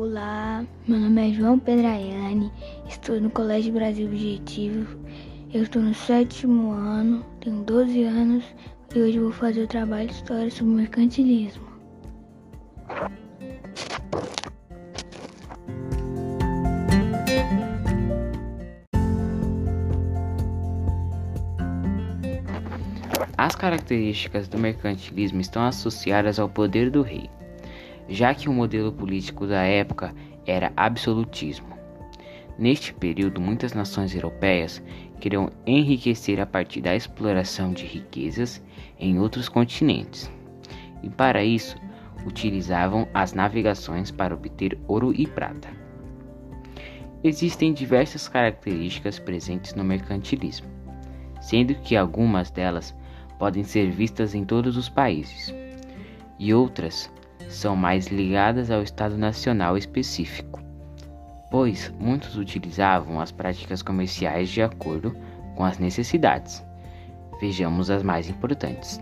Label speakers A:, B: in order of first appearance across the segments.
A: Olá, meu nome é João Pedraiane, estou no Colégio Brasil Objetivo, eu estou no sétimo ano, tenho 12 anos e hoje vou fazer o trabalho de história sobre mercantilismo.
B: As características do mercantilismo estão associadas ao poder do rei, já que o modelo político da época era absolutismo. Neste período, muitas nações europeias queriam enriquecer a partir da exploração de riquezas em outros continentes, e para isso utilizavam as navegações para obter ouro e prata. Existem diversas características presentes no mercantilismo, sendo que algumas delas podem ser vistas em todos os países, e outras são mais ligadas ao Estado Nacional específico, pois muitos utilizavam as práticas comerciais de acordo com as necessidades. Vejamos as mais importantes.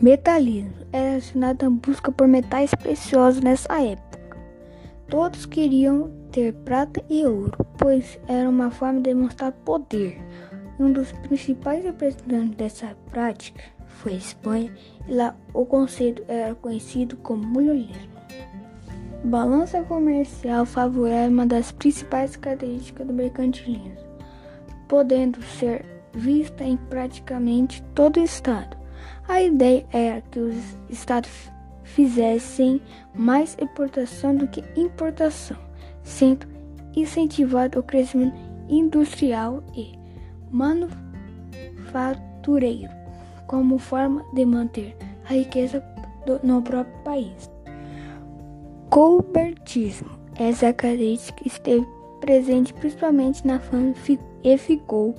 A: Metalismo era relacionado à busca por metais preciosos nessa época. Todos queriam ter prata e ouro, pois era uma forma de demonstrar poder. Um dos principais representantes dessa prática foi a Espanha, e lá o conceito era conhecido como mulherismo. Balança comercial favorável é uma das principais características do mercantilismo, podendo ser vista em praticamente todo o estado. A ideia era que os estados fizessem mais exportação do que importação, sendo incentivado o crescimento industrial e manufatureiro como forma de manter a riqueza do, no próprio país. Colbertismo. Essa característica esteve presente principalmente na fama e ficou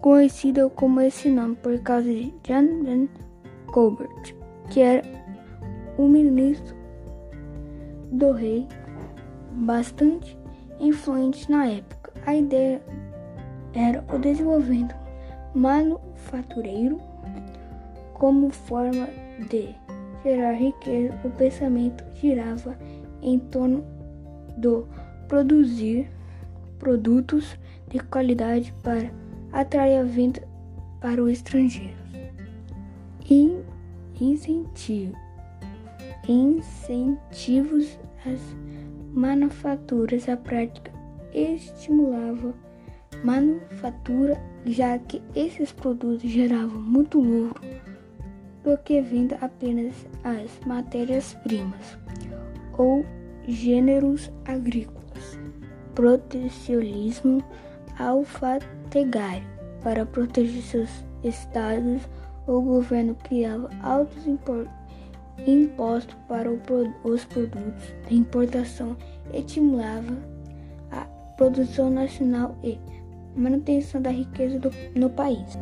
A: conhecida como esse nome por causa de John Colbert, que era um ministro do rei bastante influente na época. A ideia era o desenvolvimento manufatureiro como forma de gerar riqueza. O pensamento girava em torno do produzir produtos de qualidade para atrair a venda para o estrangeiro. E incentivo incentivos às manufaturas. A prática estimulava manufatura, já que esses produtos geravam muito lucro do que venda apenas as matérias-primas ou gêneros agrícolas. Protecionismo alfandegário. Para proteger seus estados, o governo criava altos impostos imposto para os produtos de importação estimulava a produção nacional e manutenção da riqueza do, no país.